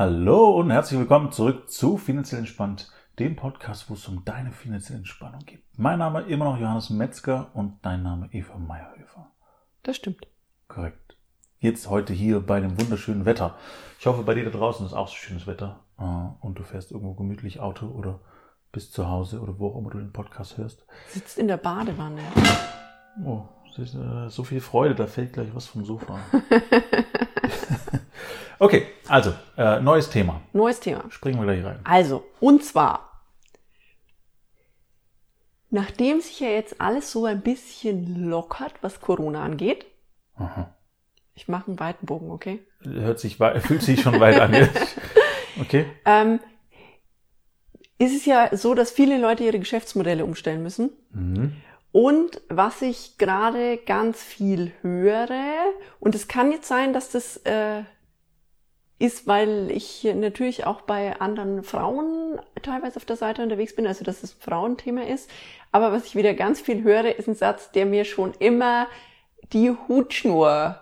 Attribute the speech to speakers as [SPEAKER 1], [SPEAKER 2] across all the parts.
[SPEAKER 1] Hallo und herzlich willkommen zurück zu Finanziell Entspannt, dem Podcast, wo es um deine finanzielle Entspannung geht. Mein Name immer noch Johannes Metzger und dein Name Eva Meyerhöfer.
[SPEAKER 2] Das stimmt.
[SPEAKER 1] Korrekt. Jetzt heute hier bei dem wunderschönen Wetter. Ich hoffe, bei dir da draußen ist auch so schönes Wetter äh, und du fährst irgendwo gemütlich Auto oder bist zu Hause oder wo auch immer du den Podcast hörst.
[SPEAKER 2] Sitzt in der Badewanne.
[SPEAKER 1] Oh, ist, äh, so viel Freude, da fällt gleich was vom Sofa. okay, also, äh, neues Thema.
[SPEAKER 2] Neues Thema.
[SPEAKER 1] Springen wir gleich rein.
[SPEAKER 2] Also, und zwar, nachdem sich ja jetzt alles so ein bisschen lockert, was Corona angeht,
[SPEAKER 1] Aha.
[SPEAKER 2] ich mache einen weiten Bogen, okay?
[SPEAKER 1] Hört sich, fühlt sich schon weit an. jetzt. Okay.
[SPEAKER 2] Ähm, ist es ja so, dass viele Leute ihre Geschäftsmodelle umstellen müssen.
[SPEAKER 1] Mhm.
[SPEAKER 2] Und was ich gerade ganz viel höre, und es kann jetzt sein, dass das äh, ist, weil ich natürlich auch bei anderen Frauen teilweise auf der Seite unterwegs bin, also dass es ein Frauenthema ist. Aber was ich wieder ganz viel höre, ist ein Satz, der mir schon immer die Hutschnur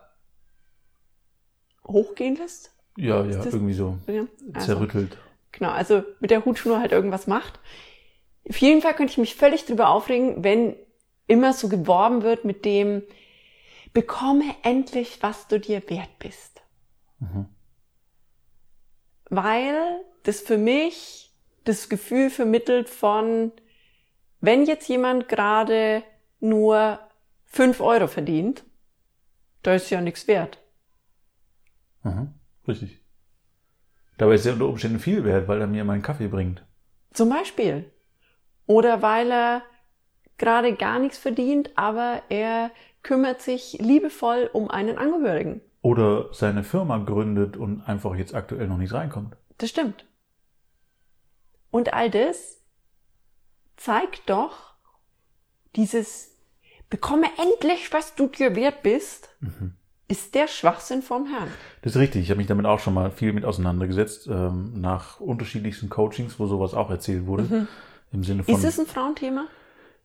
[SPEAKER 2] hochgehen lässt.
[SPEAKER 1] Ja,
[SPEAKER 2] Ist
[SPEAKER 1] ja,
[SPEAKER 2] das-
[SPEAKER 1] irgendwie so
[SPEAKER 2] Ja, also-
[SPEAKER 1] zerrüttelt.
[SPEAKER 2] Genau, also mit der Hutschnur halt irgendwas macht. Auf jeden Fall könnte ich mich völlig drüber aufregen, wenn immer so geworben wird mit dem, bekomme endlich, was du dir wert bist.
[SPEAKER 1] Mhm.
[SPEAKER 2] Weil das für mich das Gefühl vermittelt von, wenn jetzt jemand gerade nur fünf Euro verdient, da ist ja nichts wert.
[SPEAKER 1] Mhm. Richtig. Dabei ist er unter Umständen viel wert, weil er mir meinen Kaffee bringt.
[SPEAKER 2] Zum Beispiel. Oder weil er gerade gar nichts verdient, aber er kümmert sich liebevoll um einen Angehörigen.
[SPEAKER 1] Oder seine Firma gründet und einfach jetzt aktuell noch nicht reinkommt.
[SPEAKER 2] Das stimmt. Und all das zeigt doch dieses bekomme endlich, was du dir wert bist, ist der Schwachsinn vom Herrn.
[SPEAKER 1] Das ist richtig. Ich habe mich damit auch schon mal viel mit auseinandergesetzt, ähm, nach unterschiedlichsten Coachings, wo sowas auch erzählt wurde. Im Sinne von.
[SPEAKER 2] Mhm. Ist es ein Frauenthema?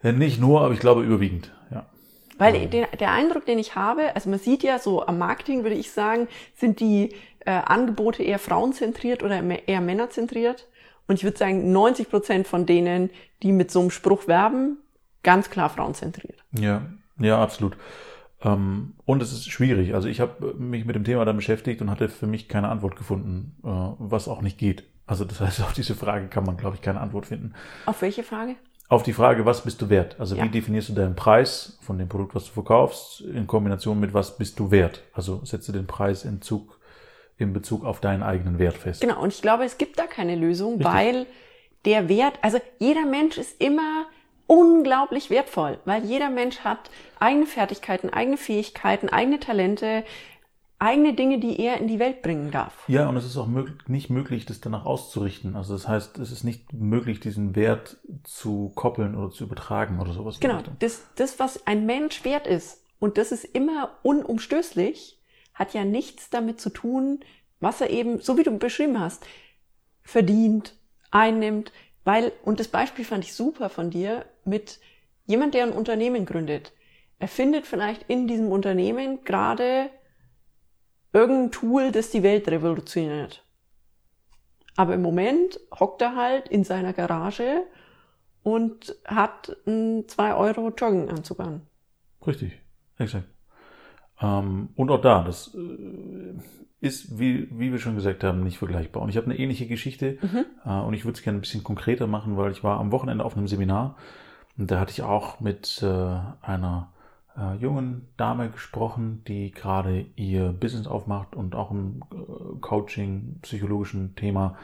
[SPEAKER 1] Ja, nicht nur, aber ich glaube überwiegend, ja.
[SPEAKER 2] Weil der, der Eindruck, den ich habe, also man sieht ja so am Marketing, würde ich sagen, sind die äh, Angebote eher frauenzentriert oder eher männerzentriert. Und ich würde sagen, 90 Prozent von denen, die mit so einem Spruch werben, ganz klar frauenzentriert.
[SPEAKER 1] Ja, ja, absolut. Ähm, und es ist schwierig. Also ich habe mich mit dem Thema dann beschäftigt und hatte für mich keine Antwort gefunden, äh, was auch nicht geht. Also das heißt, auf diese Frage kann man, glaube ich, keine Antwort finden.
[SPEAKER 2] Auf welche Frage?
[SPEAKER 1] Auf die Frage, was bist du wert? Also
[SPEAKER 2] Ja.
[SPEAKER 1] wie definierst du deinen Preis von dem Produkt, was du verkaufst, in Kombination mit was bist du wert? Also setze den Preis in, Zug, in Bezug auf deinen eigenen Wert fest.
[SPEAKER 2] Genau, und ich glaube, es gibt da keine Lösung,
[SPEAKER 1] Richtig.
[SPEAKER 2] weil der Wert, also jeder Mensch ist immer unglaublich wertvoll, weil jeder Mensch hat eigene Fertigkeiten, eigene Fähigkeiten, eigene Talente, eigene Dinge, die er in die Welt bringen darf.
[SPEAKER 1] Ja, und es ist auch mög nicht möglich, das danach auszurichten. Also das heißt, es ist nicht möglich, diesen Wert zu koppeln oder zu übertragen oder sowas.
[SPEAKER 2] Genau, das, das, was ein Mensch wert ist, und das ist immer unumstößlich, hat ja nichts damit zu tun, was er eben, so wie du beschrieben hast, verdient, einnimmt, weil, und das Beispiel fand ich super von dir, mit jemand, der ein Unternehmen gründet. Er findet vielleicht in diesem Unternehmen gerade irgendein Tool, das die Welt revolutioniert. Aber im Moment hockt er halt in seiner Garage und hat einen 2 Euro Jogginganzug an.
[SPEAKER 1] Richtig, exakt. Ähm, und auch da, das äh, ist, wie, wie wir schon gesagt haben, nicht vergleichbar. Und ich habe eine ähnliche Geschichte äh, und ich würde es gerne ein bisschen konkreter machen, weil ich war am Wochenende auf einem Seminar und da hatte ich auch mit äh, einer äh, jungen Dame gesprochen, die gerade ihr Business aufmacht und auch im äh, Coaching, psychologischen Thema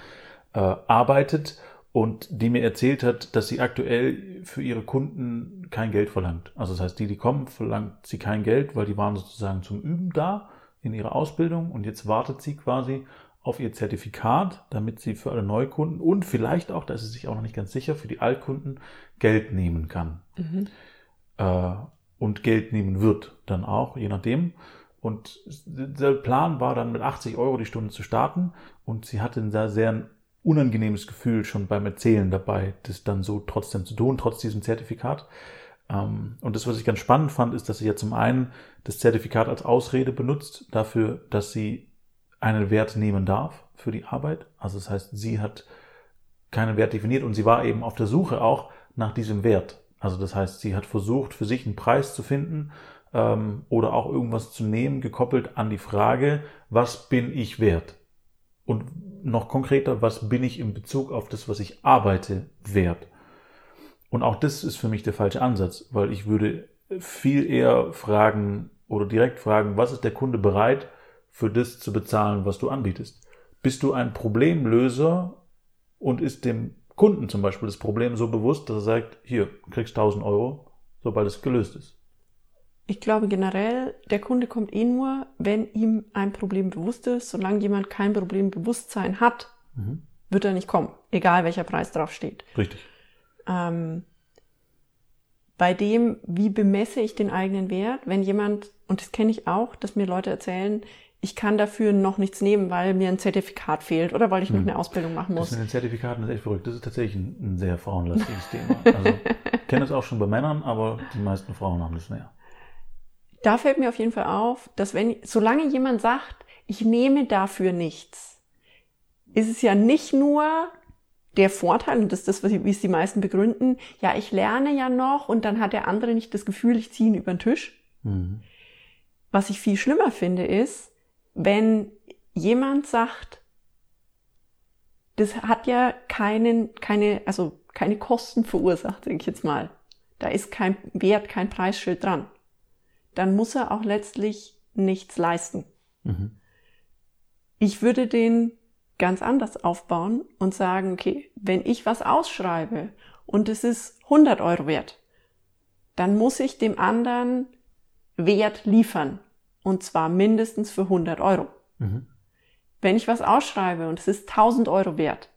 [SPEAKER 1] äh, arbeitet und die mir erzählt hat, dass sie aktuell für ihre Kunden kein Geld verlangt. Also das heißt, die, die kommen, verlangt sie kein Geld, weil die waren sozusagen zum Üben da in ihrer Ausbildung und jetzt wartet sie quasi auf ihr Zertifikat, damit sie für alle Neukunden und vielleicht auch, da ist sie sich auch noch nicht ganz sicher, für die Altkunden Geld nehmen kann. Äh, und Geld nehmen wird dann auch, je nachdem. Und der Plan war dann mit 80 Euro die Stunde zu starten und sie hatte ein sehr, sehr unangenehmes Gefühl schon beim Erzählen dabei, das dann so trotzdem zu tun, trotz diesem Zertifikat. Ähm, Und das, was ich ganz spannend fand, ist, dass sie ja zum einen das Zertifikat als Ausrede benutzt dafür, dass sie einen Wert nehmen darf für die Arbeit. Also das heißt, sie hat keinen Wert definiert und sie war eben auf der Suche auch nach diesem Wert. Also das heißt, sie hat versucht, für sich einen Preis zu finden ähm, oder auch irgendwas zu nehmen, gekoppelt an die Frage, was bin ich wert? Und noch konkreter, was bin ich in Bezug auf das, was ich arbeite, wert? Und auch das ist für mich der falsche Ansatz, weil ich würde viel eher fragen oder direkt fragen, was ist der Kunde bereit für das zu bezahlen, was du anbietest? Bist du ein Problemlöser und ist dem Kunden zum Beispiel das Problem so bewusst, dass er sagt, hier, kriegst 1000 Euro, sobald es gelöst ist?
[SPEAKER 2] Ich glaube generell, der Kunde kommt eh nur, wenn ihm ein Problem bewusst ist. Solange jemand kein Problembewusstsein hat, mhm. wird er nicht kommen, egal welcher Preis drauf steht.
[SPEAKER 1] Richtig.
[SPEAKER 2] Ähm, bei dem, wie bemesse ich den eigenen Wert, wenn jemand, und das kenne ich auch, dass mir Leute erzählen, ich kann dafür noch nichts nehmen, weil mir ein Zertifikat fehlt oder weil ich noch hm. eine Ausbildung machen muss.
[SPEAKER 1] Das mit den Zertifikaten ist echt verrückt. Das ist tatsächlich ein, ein sehr frauenlastiges Thema. Also ich kenne das auch schon bei Männern, aber die meisten Frauen haben das mehr.
[SPEAKER 2] Da fällt mir auf jeden Fall auf, dass wenn, solange jemand sagt, ich nehme dafür nichts, ist es ja nicht nur der Vorteil, und das ist das, wie es die meisten begründen, ja, ich lerne ja noch und dann hat der andere nicht das Gefühl, ich ziehe ihn über den Tisch. Mhm. Was ich viel schlimmer finde, ist, wenn jemand sagt, das hat ja keinen, keine, also keine Kosten verursacht, denke ich jetzt mal. Da ist kein Wert, kein Preisschild dran. Dann muss er auch letztlich nichts leisten. Mhm. Ich würde den ganz anders aufbauen und sagen, okay, wenn ich was ausschreibe und es ist 100 Euro wert, dann muss ich dem anderen Wert liefern. Und zwar mindestens für 100 Euro. Mhm. Wenn ich was ausschreibe und es ist 1000 Euro wert,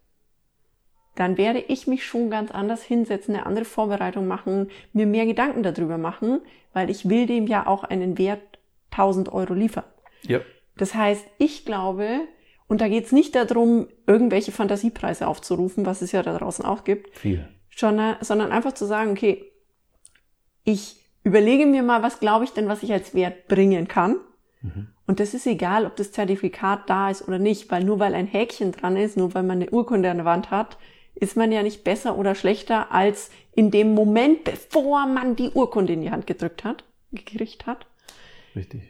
[SPEAKER 2] dann werde ich mich schon ganz anders hinsetzen, eine andere Vorbereitung machen, mir mehr Gedanken darüber machen, weil ich will dem ja auch einen Wert 1000 Euro liefern.
[SPEAKER 1] Ja.
[SPEAKER 2] Das heißt, ich glaube, und da geht es nicht darum, irgendwelche Fantasiepreise aufzurufen, was es ja da draußen auch gibt,
[SPEAKER 1] Viel.
[SPEAKER 2] Schon, sondern einfach zu sagen, okay, ich überlege mir mal, was glaube ich denn, was ich als Wert bringen kann. Mhm. Und das ist egal, ob das Zertifikat da ist oder nicht, weil nur weil ein Häkchen dran ist, nur weil man eine Urkunde an der Wand hat, ist man ja nicht besser oder schlechter als in dem Moment, bevor man die Urkunde in die Hand gedrückt hat, gekriegt hat.
[SPEAKER 1] Richtig.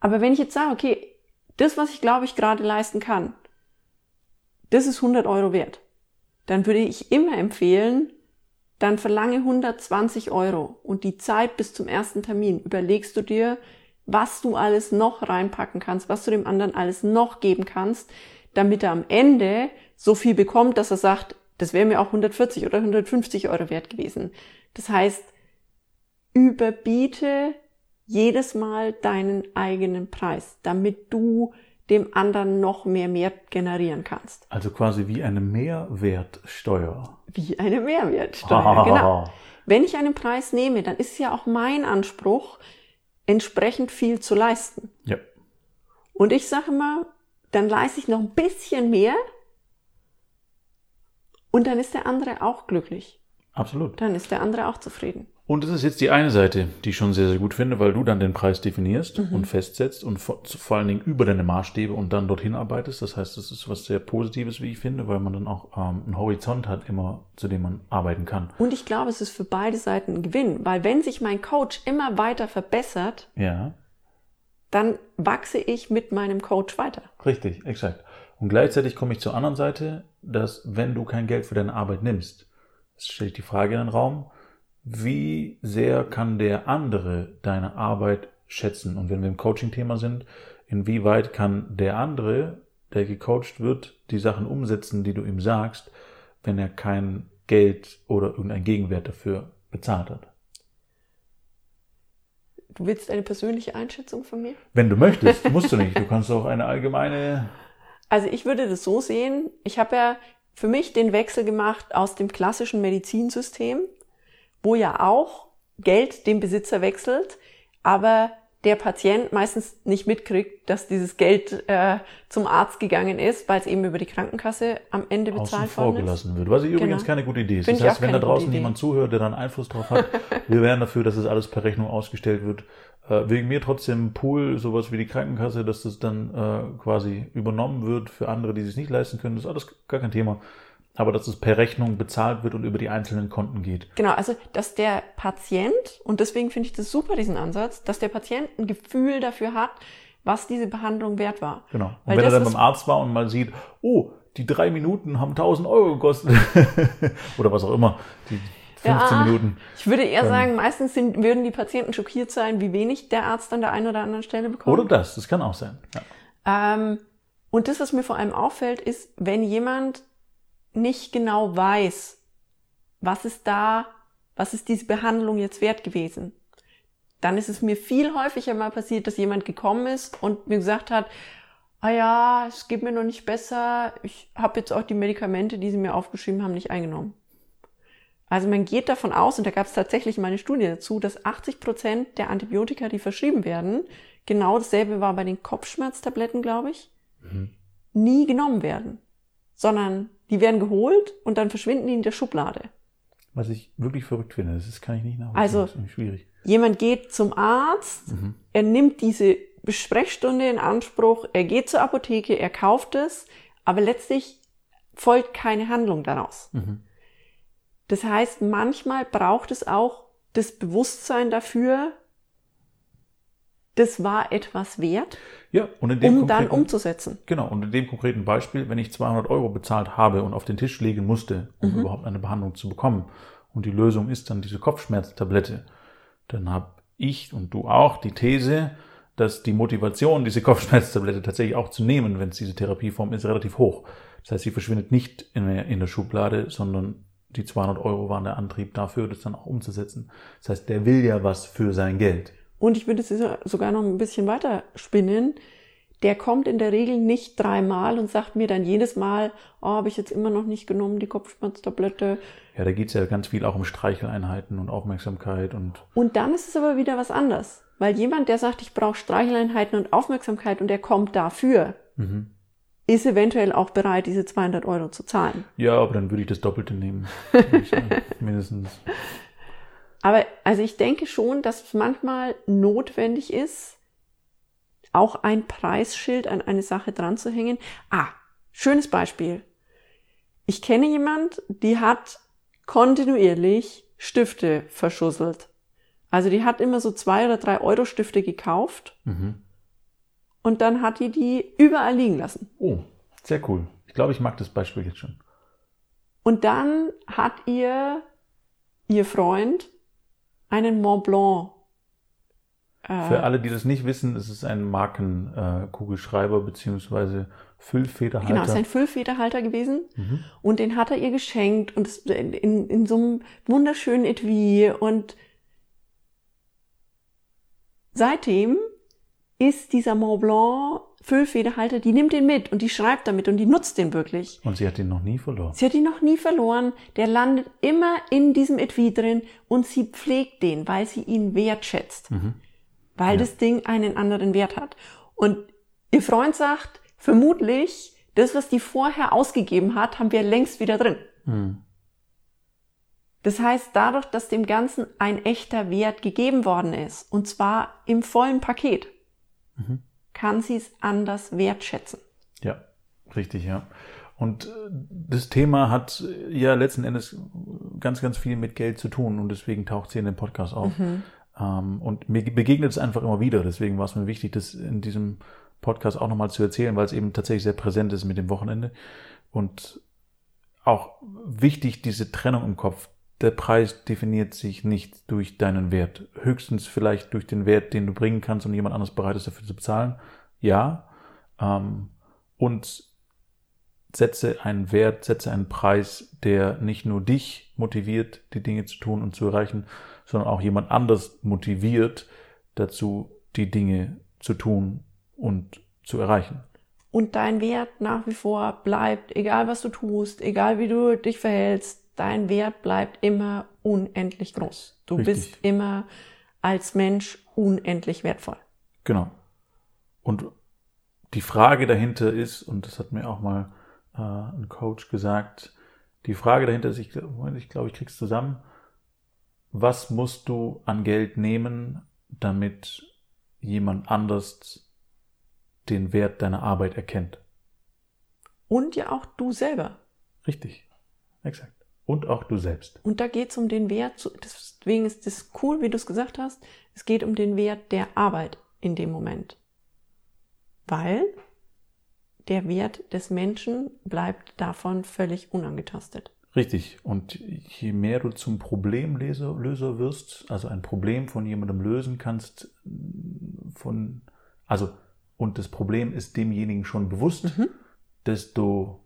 [SPEAKER 2] Aber wenn ich jetzt sage, okay, das, was ich glaube, ich gerade leisten kann, das ist 100 Euro wert, dann würde ich immer empfehlen, dann verlange 120 Euro und die Zeit bis zum ersten Termin überlegst du dir, was du alles noch reinpacken kannst, was du dem anderen alles noch geben kannst, damit er am Ende so viel bekommt, dass er sagt, das wäre mir auch 140 oder 150 Euro wert gewesen. Das heißt, überbiete jedes Mal deinen eigenen Preis, damit du dem anderen noch mehr Wert generieren kannst.
[SPEAKER 1] Also quasi wie eine Mehrwertsteuer.
[SPEAKER 2] Wie eine Mehrwertsteuer, genau. Wenn ich einen Preis nehme, dann ist ja auch mein Anspruch, entsprechend viel zu leisten.
[SPEAKER 1] Ja.
[SPEAKER 2] Und ich sage immer, dann leiste ich noch ein bisschen mehr und dann ist der andere auch glücklich.
[SPEAKER 1] Absolut.
[SPEAKER 2] Dann ist der andere auch zufrieden.
[SPEAKER 1] Und das ist jetzt die eine Seite, die ich schon sehr, sehr gut finde, weil du dann den Preis definierst mhm. und festsetzt und vor, vor, allen Dingen über deine Maßstäbe und dann dorthin arbeitest. Das heißt, das ist was sehr Positives, wie ich finde, weil man dann auch ähm, einen Horizont hat, immer zu dem man arbeiten kann.
[SPEAKER 2] Und ich glaube, es ist für beide Seiten ein Gewinn, weil wenn sich mein Coach immer weiter verbessert,
[SPEAKER 1] ja.
[SPEAKER 2] dann wachse ich mit meinem Coach weiter.
[SPEAKER 1] Richtig, exakt. Und gleichzeitig komme ich zur anderen Seite, dass wenn du kein Geld für deine Arbeit nimmst, stelle ich die Frage in den Raum, wie sehr kann der andere deine Arbeit schätzen? Und wenn wir im Coaching-Thema sind, inwieweit kann der andere, der gecoacht wird, die Sachen umsetzen, die du ihm sagst, wenn er kein Geld oder irgendein Gegenwert dafür bezahlt hat?
[SPEAKER 2] Du willst eine persönliche Einschätzung von mir?
[SPEAKER 1] Wenn du möchtest, musst du nicht. Du kannst auch eine allgemeine.
[SPEAKER 2] Also ich würde das so sehen. Ich habe ja für mich den Wechsel gemacht aus dem klassischen Medizinsystem wo ja auch Geld den Besitzer wechselt, aber der Patient meistens nicht mitkriegt, dass dieses Geld äh, zum Arzt gegangen ist, weil es eben über die Krankenkasse am Ende bezahlt worden ist.
[SPEAKER 1] gelassen wird. Was ich übrigens
[SPEAKER 2] Genau.
[SPEAKER 1] keine gute Idee ist.
[SPEAKER 2] Finde
[SPEAKER 1] Das heißt, wenn da draußen jemand zuhört, der dann Einfluss drauf hat, wir wären dafür, dass das alles per Rechnung ausgestellt wird. Äh, wegen mir trotzdem Pool, sowas wie die Krankenkasse, dass das dann äh, quasi übernommen wird für andere, die sich nicht leisten können. Das ist alles gar kein Thema. Aber dass es per Rechnung bezahlt wird und über die einzelnen Konten geht.
[SPEAKER 2] Genau, also dass der Patient, und deswegen finde ich das super, diesen Ansatz, dass der Patient ein Gefühl dafür hat, was diese Behandlung wert war.
[SPEAKER 1] Genau. Und
[SPEAKER 2] Weil
[SPEAKER 1] wenn er dann beim Arzt war und mal sieht, oh, die drei Minuten haben 1000 Euro gekostet. Oder was auch immer. Die 15
[SPEAKER 2] Ja.
[SPEAKER 1] Minuten.
[SPEAKER 2] Ich würde eher
[SPEAKER 1] Ähm.
[SPEAKER 2] sagen, meistens sind, würden die Patienten schockiert sein, wie wenig der Arzt an der einen oder anderen Stelle bekommt.
[SPEAKER 1] Oder das, das kann auch sein. Ja.
[SPEAKER 2] Ähm, und das, was mir vor allem auffällt, ist, wenn jemand nicht genau weiß, was ist da, was ist diese Behandlung jetzt wert gewesen, dann ist es mir viel häufiger mal passiert, dass jemand gekommen ist und mir gesagt hat, ah ja, es geht mir noch nicht besser, ich habe jetzt auch die Medikamente, die sie mir aufgeschrieben haben, nicht eingenommen. Also man geht davon aus, und da gab es tatsächlich mal eine Studie dazu, dass 80 Prozent der Antibiotika, die verschrieben werden, genau dasselbe war bei den Kopfschmerztabletten, glaube ich,
[SPEAKER 1] Mhm.
[SPEAKER 2] nie genommen werden, sondern die werden geholt und dann verschwinden die in der Schublade.
[SPEAKER 1] Was ich wirklich verrückt finde, das ist, kann ich nicht nachvollziehen.
[SPEAKER 2] Also-
[SPEAKER 1] das ist schwierig.
[SPEAKER 2] Jemand geht zum Arzt,
[SPEAKER 1] Mhm.
[SPEAKER 2] er nimmt diese Besprechstunde in Anspruch, er geht zur Apotheke, er kauft es, aber letztlich folgt keine Handlung daraus.
[SPEAKER 1] Mhm.
[SPEAKER 2] Das heißt, manchmal braucht es auch das Bewusstsein dafür, das war etwas wert,
[SPEAKER 1] Ja, und in dem
[SPEAKER 2] um dann umzusetzen.
[SPEAKER 1] Genau, und in dem konkreten Beispiel, wenn ich 200 Euro bezahlt habe und auf den Tisch legen musste, um
[SPEAKER 2] Mhm.
[SPEAKER 1] überhaupt eine Behandlung zu bekommen, und die Lösung ist dann diese Kopfschmerztablette, dann habe ich und du auch die These, dass die Motivation, diese Kopfschmerztablette tatsächlich auch zu nehmen, wenn es diese Therapieform ist, relativ hoch. Das heißt, sie verschwindet nicht in der, in der Schublade, sondern die 200 Euro waren der Antrieb dafür, das dann auch umzusetzen. Das heißt, der will ja was für sein Geld.
[SPEAKER 2] Und ich würde es sogar noch ein bisschen weiter spinnen. Der kommt in der Regel nicht dreimal und sagt mir dann jedes Mal, oh, habe ich jetzt immer noch nicht genommen, die Kopfschmerztablette.
[SPEAKER 1] Ja, da geht's ja ganz viel auch um Streicheleinheiten und Aufmerksamkeit und
[SPEAKER 2] Und dann ist es aber wieder was anderes. Weil jemand, der sagt, ich brauche Streicheleinheiten und Aufmerksamkeit und der kommt dafür,
[SPEAKER 1] mhm.
[SPEAKER 2] ist eventuell auch bereit, diese 200 Euro zu zahlen.
[SPEAKER 1] Ja, aber dann würde ich das Doppelte nehmen. Mindestens.
[SPEAKER 2] Aber also ich denke schon, dass es manchmal notwendig ist, auch ein Preisschild an eine Sache dran zu hängen. Ah, schönes Beispiel. Ich kenne jemand, die hat kontinuierlich Stifte verschusselt. Also die hat immer so zwei oder drei Euro Stifte gekauft
[SPEAKER 1] Mhm.
[SPEAKER 2] und dann hat die die überall liegen lassen.
[SPEAKER 1] Oh, sehr cool. Ich glaube, ich mag das Beispiel jetzt schon.
[SPEAKER 2] Und dann hat ihr ihr Freund einen Mont Blanc. äh,
[SPEAKER 1] Für alle, die das nicht wissen, es ist ein Markenkugelschreiber beziehungsweise Füllfederhalter.
[SPEAKER 2] Genau, es ist ein Füllfederhalter gewesen.
[SPEAKER 1] mhm.
[SPEAKER 2] Und den hat er ihr geschenkt und in, in, in so einem wunderschönen Etui. Und seitdem ist dieser Mont Blanc Füllfederhalter, die nimmt den mit und die schreibt damit und die nutzt den wirklich.
[SPEAKER 1] Und sie hat ihn noch nie verloren.
[SPEAKER 2] Sie hat ihn noch nie verloren. Der landet immer in diesem Etui drin und sie pflegt den, weil sie ihn wertschätzt.
[SPEAKER 1] Mhm.
[SPEAKER 2] Weil
[SPEAKER 1] Ja.
[SPEAKER 2] das Ding einen anderen Wert hat. Und ihr Freund sagt, vermutlich, das, was die vorher ausgegeben hat, haben wir längst wieder drin.
[SPEAKER 1] Mhm.
[SPEAKER 2] Das heißt, dadurch, dass dem Ganzen ein echter Wert gegeben worden ist, und zwar im vollen Paket,
[SPEAKER 1] Mhm.
[SPEAKER 2] kann sie es anders wertschätzen.
[SPEAKER 1] Ja, richtig, ja. Und äh, das Thema hat äh, ja letzten Endes ganz, ganz viel mit Geld zu tun und deswegen taucht sie in dem Podcast auf. Ähm, und mir begegnet es einfach immer wieder. Deswegen war es mir wichtig, das in diesem Podcast auch nochmal zu erzählen, weil es eben tatsächlich sehr präsent ist mit dem Wochenende. Und auch wichtig, diese Trennung im Kopf. Der Preis definiert sich nicht durch deinen Wert. Höchstens vielleicht durch den Wert, den du bringen kannst und jemand anderes bereit ist dafür zu bezahlen. Ja. Ähm, und setze einen Wert, setze einen Preis, der nicht nur dich motiviert, die Dinge zu tun und zu erreichen, sondern auch jemand anders motiviert dazu, die Dinge zu tun und zu erreichen.
[SPEAKER 2] Und dein Wert nach wie vor bleibt, egal was du tust, egal wie du dich verhältst, dein Wert bleibt immer unendlich groß. Du
[SPEAKER 1] Richtig.
[SPEAKER 2] bist immer als Mensch unendlich wertvoll.
[SPEAKER 1] Genau. Und die Frage dahinter ist, und das hat mir auch mal äh, ein Coach gesagt, die Frage dahinter ist, ich, ich glaube, ich krieg's zusammen, was musst du an Geld nehmen, damit jemand anders den Wert deiner Arbeit erkennt?
[SPEAKER 2] Und ja auch du selber.
[SPEAKER 1] Richtig, exakt. Und auch du selbst.
[SPEAKER 2] Und da geht es um den Wert, deswegen ist das cool, wie du es gesagt hast, es geht um den Wert der Arbeit in dem Moment. Weil der Wert des Menschen bleibt davon völlig unangetastet.
[SPEAKER 1] Richtig. Und je mehr du zum Problemlöser Löser wirst, also ein Problem von jemandem lösen kannst, von, also, und das Problem ist demjenigen schon bewusst, mhm. desto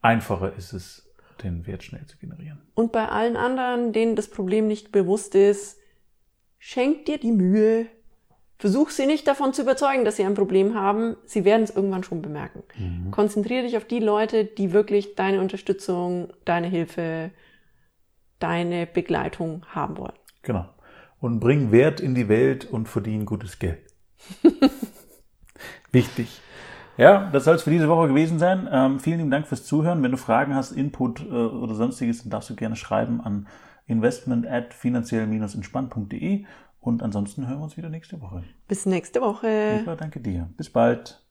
[SPEAKER 1] einfacher ist es, den Wert schnell zu generieren.
[SPEAKER 2] Und bei allen anderen, denen das Problem nicht bewusst ist, schenk dir die Mühe, Versuch sie nicht davon zu überzeugen, dass sie ein Problem haben. Sie werden es irgendwann schon bemerken. Mhm. Konzentriere dich auf die Leute, die wirklich deine Unterstützung, deine Hilfe, deine Begleitung haben wollen.
[SPEAKER 1] Genau. Und bring Wert in die Welt und verdien gutes Geld. Wichtig. Ja, das soll es für diese Woche gewesen sein. Ähm, vielen lieben Dank fürs Zuhören. Wenn du Fragen hast, Input äh, oder sonstiges, dann darfst du gerne schreiben an investment at finanziell-entspannt.de und ansonsten hören wir uns wieder nächste Woche.
[SPEAKER 2] Bis nächste Woche.
[SPEAKER 1] Super, danke dir. Bis bald.